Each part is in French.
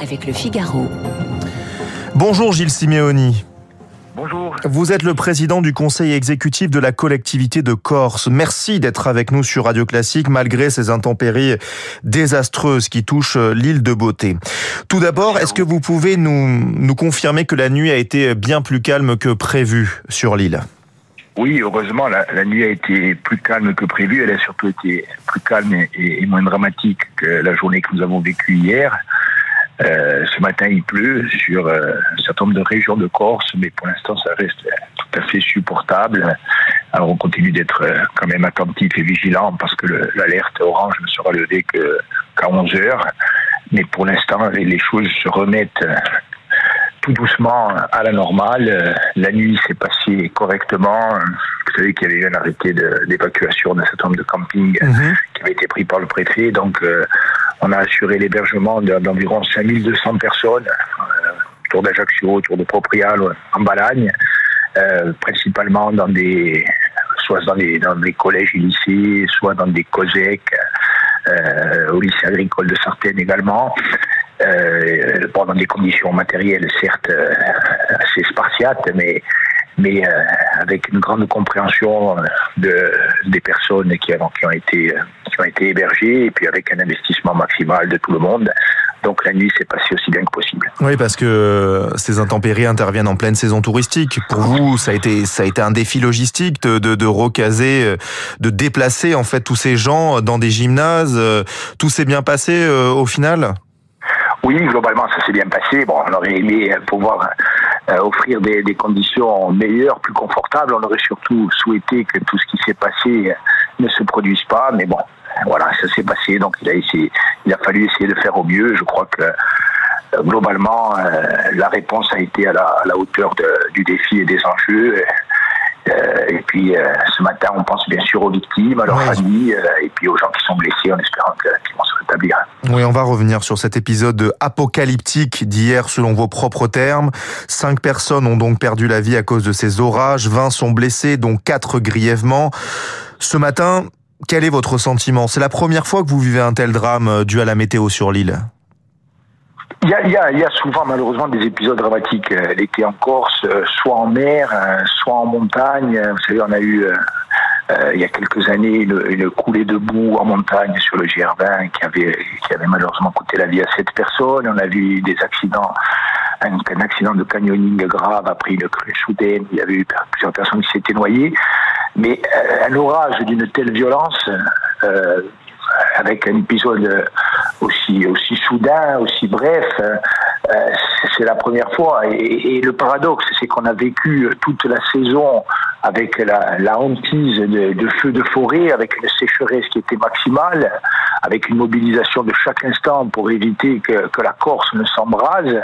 avec le Figaro. Bonjour Gilles Simeoni. Bonjour. Vous êtes le président du conseil exécutif de la collectivité de Corse. Merci d'être avec nous sur Radio Classique malgré ces intempéries désastreuses qui touchent l'île de Beauté. Tout d'abord, est-ce que vous pouvez nous, nous confirmer que la nuit a été bien plus calme que prévu sur l'île? Oui, heureusement, la, nuit a été plus calme que prévu. Elle a surtout été plus calme et, moins dramatique que la journée que nous avons vécue hier. Euh, ce matin, il pleut sur euh, un certain nombre de régions de Corse, mais pour l'instant, ça reste tout à fait supportable. Alors, on continue d'être euh, quand même attentif et vigilant parce que l'alerte orange ne sera levée qu'à 11 heures. Mais pour l'instant, les, choses se remettent tout doucement à la normale. La nuit s'est passée correctement. Vous savez qu'il y avait eu un arrêté d'évacuation d'un certain nombre de campings -hmm. qui avait été pris par le préfet. Donc, on a assuré l'hébergement d'environ 5200 personnes euh, autour d'Ajaccio, autour de Proprial, en Balagne, euh, principalement dans des, soit dans des, dans des collèges et lycées, soit dans des COSEC, euh, au lycée agricole de Sartène également. Euh, bon, dans des conditions matérielles certes assez spartiates, mais mais euh, avec une grande compréhension de, des personnes qui, ont, qui, ont été, qui ont été hébergées et puis avec un investissement maximal de tout le monde. Donc la nuit s'est passée aussi bien que possible. Oui, parce que ces intempéries interviennent en pleine saison touristique. Pour vous, ça a été, ça a été un défi logistique de, de, de recaser, de déplacer en fait tous ces gens dans des gymnases. Tout s'est bien passé au final? Oui, globalement, ça s'est bien passé. Bon, on aurait aimé pouvoir euh, offrir des, des, conditions meilleures, plus confortables. On aurait surtout souhaité que tout ce qui s'est passé ne se produise pas. Mais bon, voilà, ça s'est passé. Donc, il a, essayé, il a fallu essayer de faire au mieux. Je crois que euh, globalement, euh, la réponse a été à la, à la hauteur de, du défi et des enjeux. Euh, et puis euh, ce matin, on pense bien sûr aux victimes, à leurs ouais. familles, euh, et puis aux gens qui sont blessés en espérant qu'ils vont se rétablir. Oui, on va revenir sur cet épisode apocalyptique d'hier selon vos propres termes. Cinq personnes ont donc perdu la vie à cause de ces orages, 20 sont blessés, dont quatre grièvement. Ce matin, quel est votre sentiment? C'est la première fois que vous vivez un tel drame dû à la météo sur l'île? Il y, a, il, y a, il y a, souvent malheureusement des épisodes dramatiques euh, l'été en Corse, euh, soit en mer, euh, soit en montagne. Vous savez, on a eu euh, il y a quelques années une, coulée de boue en montagne sur le GR20 qui avait, qui avait malheureusement coûté la vie à sept personnes. On a vu des accidents, un, accident de canyoning grave après une crue soudaine. Il y avait eu plusieurs personnes qui s'étaient noyées. Mais un orage d'une telle violence avec un épisode aussi, aussi soudain, aussi bref, euh, c'est la première fois. Et, le paradoxe, c'est qu'on a vécu toute la saison avec la, hantise de, feux de forêt, avec une sécheresse qui était maximale, avec une mobilisation de chaque instant pour éviter que, que la Corse ne s'embrase.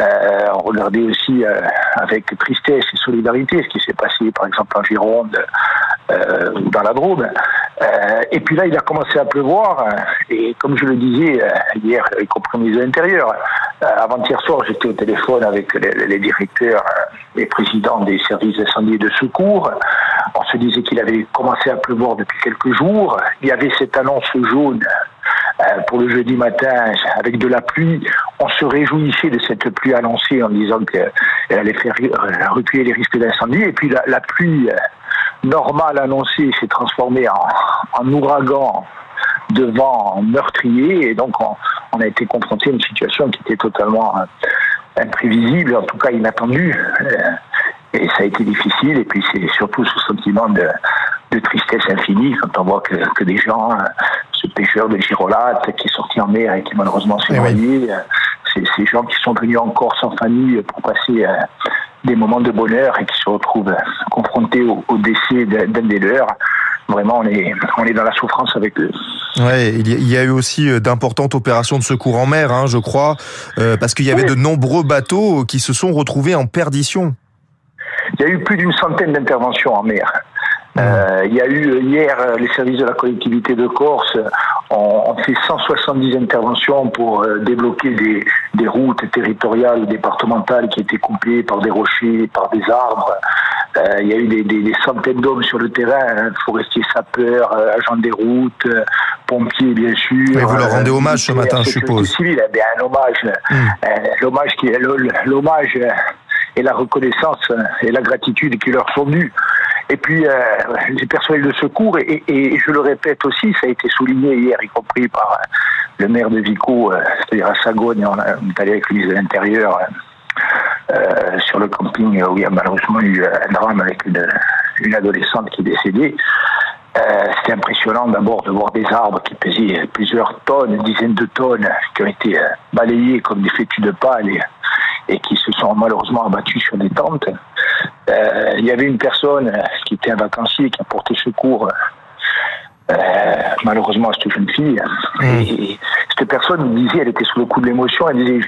Euh, on regardait aussi euh, avec tristesse et solidarité ce qui s'est passé, par exemple, en Gironde euh, dans la Drôme. et puis là, il a commencé à pleuvoir. Et comme je le disais hier, y compris les intérieurs, avant-hier soir, j'étais au téléphone avec les, les directeurs et présidents des services d'incendie et de secours. On se disait qu'il avait commencé à pleuvoir depuis quelques jours. Il y avait cette annonce jaune pour le jeudi matin avec de la pluie. On se réjouissait de cette pluie annoncée en disant qu'elle allait faire reculer les risques d'incendie. Et puis la pluie normale annoncée s'est transformée en, en, ouragan de vent meurtrier. Et donc on, on, a été confronté à une situation qui était totalement imprévisible, en tout cas inattendue. Et ça a été difficile. Et puis c'est surtout ce sentiment de, de tristesse infinie quand on voit que, que des gens, ce pêcheur de girolate qui est sorti en mer et qui malheureusement s'est noyé, oui. ces gens qui sont venus en Corse en famille pour passer euh, des moments de bonheur et qui se retrouvent confrontés au, au décès d'un des leurs. Vraiment, on est, on est dans la souffrance avec eux. Ouais, il y a eu aussi d'importantes opérations de secours en mer, hein, je crois, euh, parce qu'il y avait oui. de nombreux bateaux qui se sont retrouvés en perdition. Il y a eu plus d'une centaine d'interventions en mer. Euh, il y a eu hier les services de la collectivité de Corse ont, ont fait 170 interventions pour euh, débloquer des, des, routes territoriales départementales qui étaient coupées par des rochers, par des arbres. il y a eu des, centaines d'hommes sur le terrain, hein, forestiers sapeurs, agents des routes, pompiers bien sûr. Et vous leur rendez hommage ce matin, je suppose. Eh bien, un hommage, hmm. l'hommage qui est l'hommage et la reconnaissance et la gratitude qui leur sont dues. Et puis, euh, les personnels de secours, et, je le répète aussi, ça a été souligné hier, y compris par euh, le maire de Vico, euh, c'est-à-dire à Sagogne, on, est allé avec le ministre de l'Intérieur sur le camping où il y a malheureusement eu un drame avec une, adolescente qui est décédée. C'était impressionnant d'abord de voir des arbres qui pesaient plusieurs tonnes, une dizaine de tonnes, qui ont été balayés comme des fétus de paille et qui se sont malheureusement abattus sur des tentes. Euh, il y avait une personne qui était un vacancier qui a porté secours euh, malheureusement à cette jeune fille. Mmh. Et, cette personne disait, elle était sous le coup de l'émotion, elle disait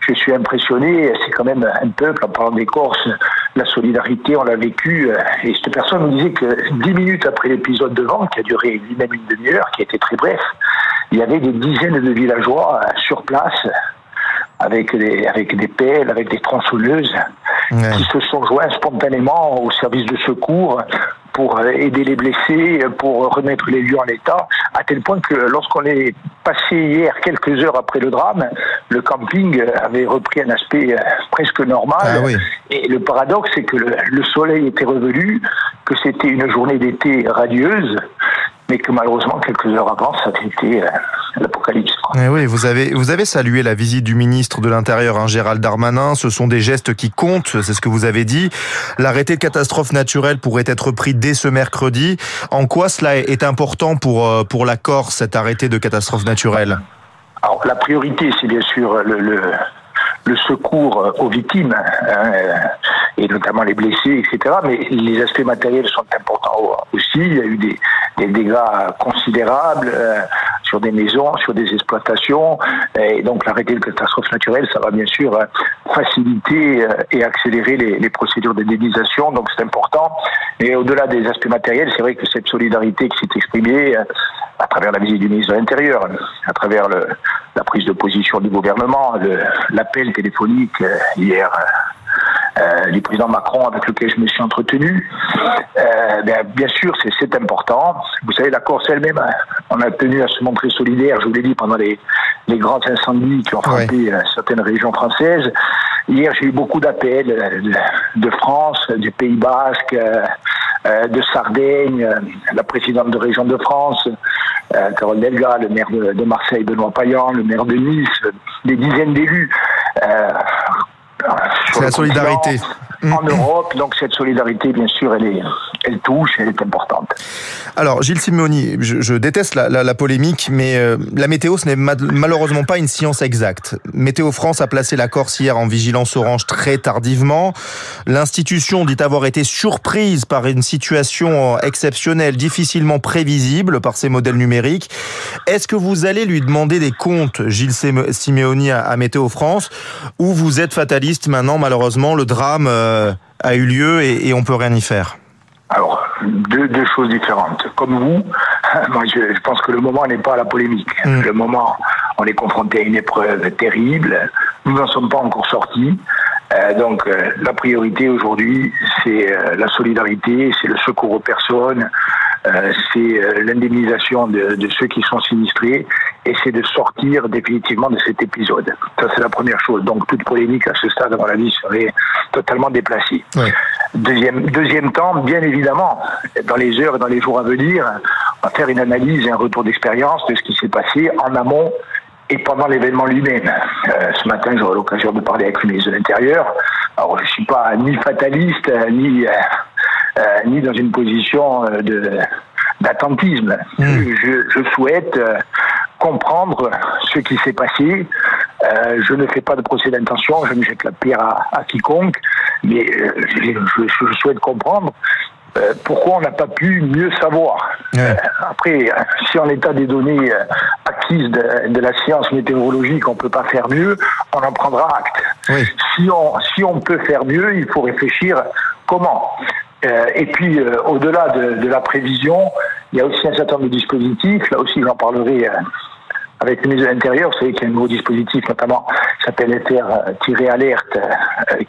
je, suis impressionné, c'est quand même un peuple, en parlant des Corses, la solidarité, on l'a vécu. Et cette personne me disait que dix minutes après l'épisode de vent, qui a duré même une demi-heure, qui a été très bref, il y avait des dizaines de villageois sur place avec des, avec des pelles, avec des tronçonneuses, qui se sont joints spontanément au service de secours pour aider les blessés, pour remettre les lieux en état, à tel point que lorsqu'on est passé hier, quelques heures après le drame, le camping avait repris un aspect presque normal. Ah Et le paradoxe, c'est que le, soleil était revenu, que c'était une journée d'été radieuse, mais que malheureusement, quelques heures avant, ça a été euh, l'apocalypse. Eh oui, vous avez, vous avez salué la visite du ministre de l'Intérieur, hein, Gérald Darmanin. Ce sont des gestes qui comptent, c'est ce que vous avez dit. L'arrêté de catastrophe naturelle pourrait être pris dès ce mercredi. En quoi cela est important pour, euh, pour la Corse, cet arrêté de catastrophe naturelle? Alors, la priorité, c'est bien sûr le, le le secours aux victimes, hein, et notamment les blessés, etc. Mais les aspects matériels sont importants aussi. Il y a eu des, dégâts considérables euh, sur des maisons, sur des exploitations. Et donc l'arrêté de catastrophe naturelle, ça va bien sûr euh, faciliter euh, et accélérer les, les procédures d'indemnisation. Donc c'est important. Et au-delà des aspects matériels, c'est vrai que cette solidarité qui s'est exprimée à travers la visite du ministre de l'Intérieur, à travers la prise de position du gouvernement, l'appel téléphonique hier euh, du président Macron avec lequel je me suis entretenu. Euh, bien, bien, sûr, c'est important. Vous savez, la Corse elle-même, on a tenu à se montrer solidaire, je vous l'ai dit, pendant les, les grands incendies qui ont frappé euh, certaines régions françaises. Hier, j'ai eu beaucoup d'appels de, France, du Pays Basque, de Sardaigne, la présidente de région de France, Carole Delga, le maire de, Marseille, Benoît Payan, le maire de Nice, des dizaines d'élus. C'est la solidarité. En Europe, donc cette solidarité, bien sûr, elle, est, elle touche, elle est importante. Alors, Gilles Simeoni, je, déteste la, polémique, mais euh, la météo, ce n'est malheureusement pas une science exacte. Météo France a placé la Corse hier en vigilance orange très tardivement. L'institution dit avoir été surprise par une situation exceptionnelle, difficilement prévisible par ses modèles numériques. Est-ce que vous allez lui demander des comptes, Gilles Simeoni, à, Météo France, ou vous êtes fataliste maintenant, malheureusement, le drame euh, a eu lieu et, et on peut rien y faire? Alors, deux, deux, choses différentes. Comme vous, moi je, pense que le moment n'est pas à la polémique. Mm. Le moment, on est confronté à une épreuve terrible. Nous n'en sommes pas encore sortis. Euh, donc euh, la priorité aujourd'hui, c'est euh, la solidarité, c'est le secours aux personnes, c'est l'indemnisation de, de, ceux qui sont sinistrés et c'est de sortir définitivement de cet épisode. Ça, c'est la première chose. Donc toute polémique à ce stade, à mon avis, serait totalement déplacée. Deuxième, deuxième temps, bien évidemment, dans les heures et dans les jours à venir, on va faire une analyse et un retour d'expérience de ce qui s'est passé en amont et pendant l'événement lui-même. Euh, ce matin, j'aurai l'occasion de parler avec le ministre de l'Intérieur. Alors, je ne suis pas ni fataliste, euh, ni, euh, ni dans une position de d'attentisme. Je, je, souhaite comprendre ce qui s'est passé. je ne fais pas de procès d'intention, je ne jette la pierre à, à quiconque, mais je, je, souhaite comprendre euh, pourquoi on n'a pas pu mieux savoir. Euh, après, si en état des données euh, acquises de, la science météorologique, on ne peut pas faire mieux, on en prendra acte. Si, on, si on peut faire mieux, il faut réfléchir comment. et puis, au-delà de, la prévision, il y a aussi un certain nombre de dispositifs. Là aussi, j'en parlerai avec le ministre de l'Intérieur. Vous savez qu'il y a un nouveau dispositif, notamment, qui s'appelle FR-alerte,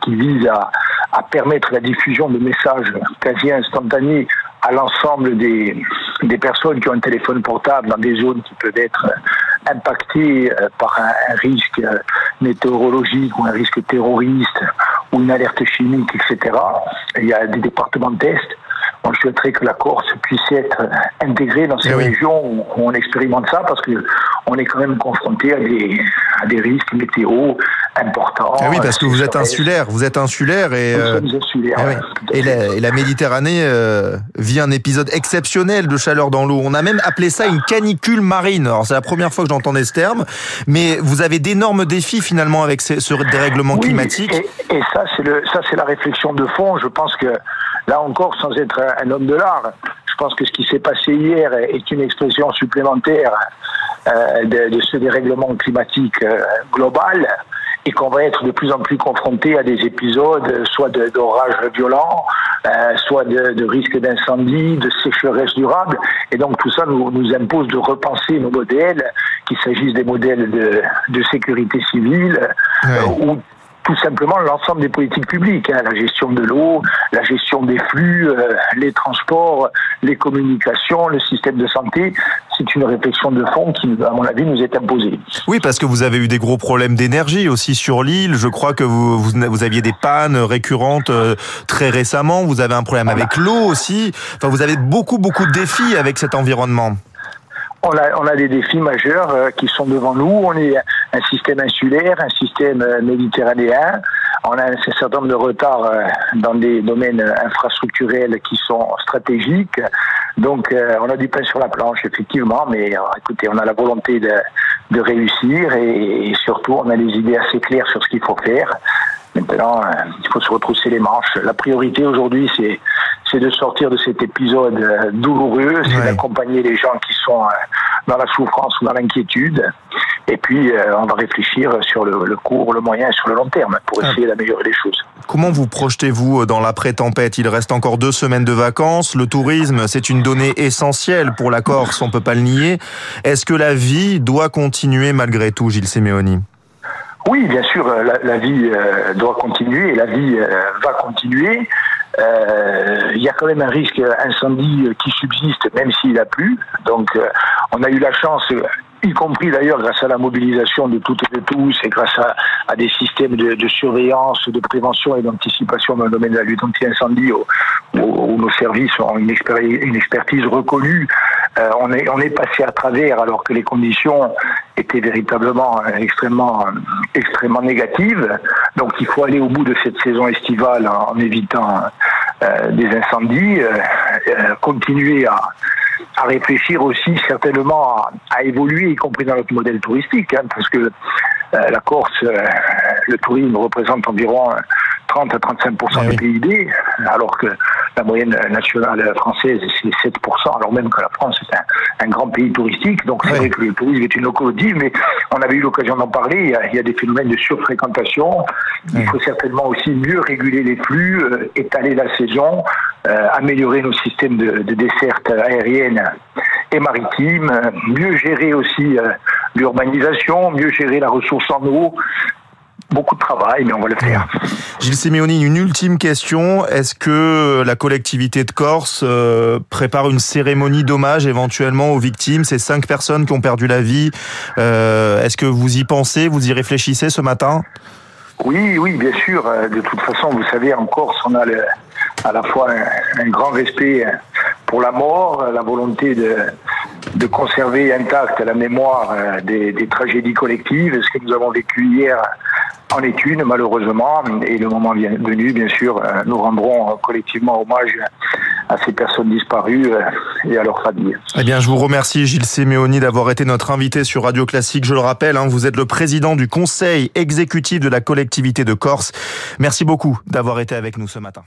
qui vise à, permettre la diffusion de messages quasi instantanés à l'ensemble des, personnes qui ont un téléphone portable dans des zones qui peuvent être impactées euh, par un, risque euh, météorologique ou un risque terroriste ou une alerte chimique, etc. Il y a des départements de test. Moi, je souhaiterais que la Corse puisse être intégrée dans ces eh régions où on expérimente ça parce que on est quand même confronté à des, à des risques météo importants. Ah oui, parce que vous êtes insulaire, vous êtes insulaire et, euh, eh et, la, Méditerranée euh, vit un épisode exceptionnel de chaleur dans l'eau. On a même appelé ça une canicule marine. Alors c'est la première fois que j'entendais ce terme, mais vous avez d'énormes défis finalement avec ce, dérèglement climatique. Et, ça, c'est le, ça c'est la réflexion de fond. Je pense que là encore, sans être un homme de l'art, je pense que ce qui s'est passé hier est une expression supplémentaire euh, de, ce dérèglement climatique euh, global et qu'on va être de plus en plus confronté à des épisodes soit d'orages violents, euh, soit de, de risques d'incendie, de sécheresse durable. Et donc tout ça nous, nous impose de repenser nos modèles, qu'il s'agisse des modèles de, de sécurité civile ou tout simplement l'ensemble des politiques publiques, hein, la gestion de l'eau, la gestion des flux, euh, les transports, les communications, le système de santé. C'est une réflexion de fond qui, à mon avis, nous est imposée. Oui, parce que vous avez eu des gros problèmes d'énergie aussi sur l'île. Je crois que vous, vous, aviez des pannes récurrentes euh, très récemment. Vous avez un problème avec l'eau aussi. Enfin, vous avez beaucoup, beaucoup de défis avec cet environnement on a, on a des défis majeurs euh, qui sont devant nous. On est un système insulaire, un système euh, méditerranéen. On a un certain nombre de retards euh, dans des domaines infrastructurels qui sont stratégiques. Donc, on a du pain sur la planche, effectivement, mais écoutez, on a la volonté de, de réussir et, et, surtout, on a des idées assez claires sur ce qu'il faut faire. Maintenant, il faut se retrousser les manches. La priorité aujourd'hui, c'est c'est de sortir de cet épisode euh, douloureux, c'est d'accompagner les gens qui sont euh, dans la souffrance ou dans l'inquiétude. Et puis, euh, on va réfléchir sur le, court, le moyen et sur le long terme pour ah. essayer d'améliorer les choses. Comment vous projetez-vous dans l'après-tempête? Il reste encore deux semaines de vacances. Le tourisme, c'est une donnée essentielle pour la Corse, on peut pas le nier. Est-ce que la vie doit continuer malgré tout, Gilles Simeoni? Oui, bien sûr, la, vie doit continuer et la vie va continuer. Euh, il y a quand même un risque incendie qui subsiste, même s'il a plu. Donc, euh, on a eu la chance y compris d'ailleurs grâce à la mobilisation de toutes et de tous et grâce à, des systèmes de, surveillance, de prévention et d'anticipation dans le domaine de la lutte anti-incendie où, où, nos services ont une, une expertise reconnue. Euh, on, est, on est passé à travers alors que les conditions étaient véritablement euh, extrêmement, extrêmement négatives. Donc il faut aller au bout de cette saison estivale en, évitant euh, des incendies, continuer à à réfléchir aussi certainement à, évoluer, y compris dans notre modèle touristique, hein, parce que euh, la Corse, euh, le tourisme représente environ 30 à 35 du eh PIB, alors que la moyenne nationale française c'est 7% alors même que la France est un, grand pays touristique. Donc c'est vrai que le tourisme est une locomotive, mais on avait eu l'occasion d'en parler. Il y, a, des phénomènes de surfréquentation. Il faut certainement aussi mieux réguler les flux, euh, étaler la saison, euh, améliorer nos systèmes de, de desserte aérienne et maritime, mieux gérer aussi euh, l'urbanisation, mieux gérer la ressource en eau, beaucoup de travail, mais on va le faire. Gilles Simeoni, une ultime question. Est-ce que la collectivité de Corse euh, prépare une cérémonie d'hommage éventuellement aux victimes, ces cinq personnes qui ont perdu la vie euh, Est-ce que vous y pensez, vous y réfléchissez ce matin? Oui, oui, bien sûr. Euh, de toute façon, vous savez, en Corse, on a à la fois un, grand respect pour la mort, la volonté de, de conserver intacte la mémoire des, des tragédies collectives. Ce que nous avons vécu hier en est une, malheureusement, et le moment venu, bien sûr, euh, nous rendrons collectivement hommage à ces personnes disparues euh, et à leurs familles. Eh bien, je vous remercie, Gilles Simeoni, d'avoir été notre invité sur Radio Classique. Je le rappelle, hein, vous êtes le président du conseil exécutif de la collectivité de Corse. Merci beaucoup d'avoir été avec nous ce matin.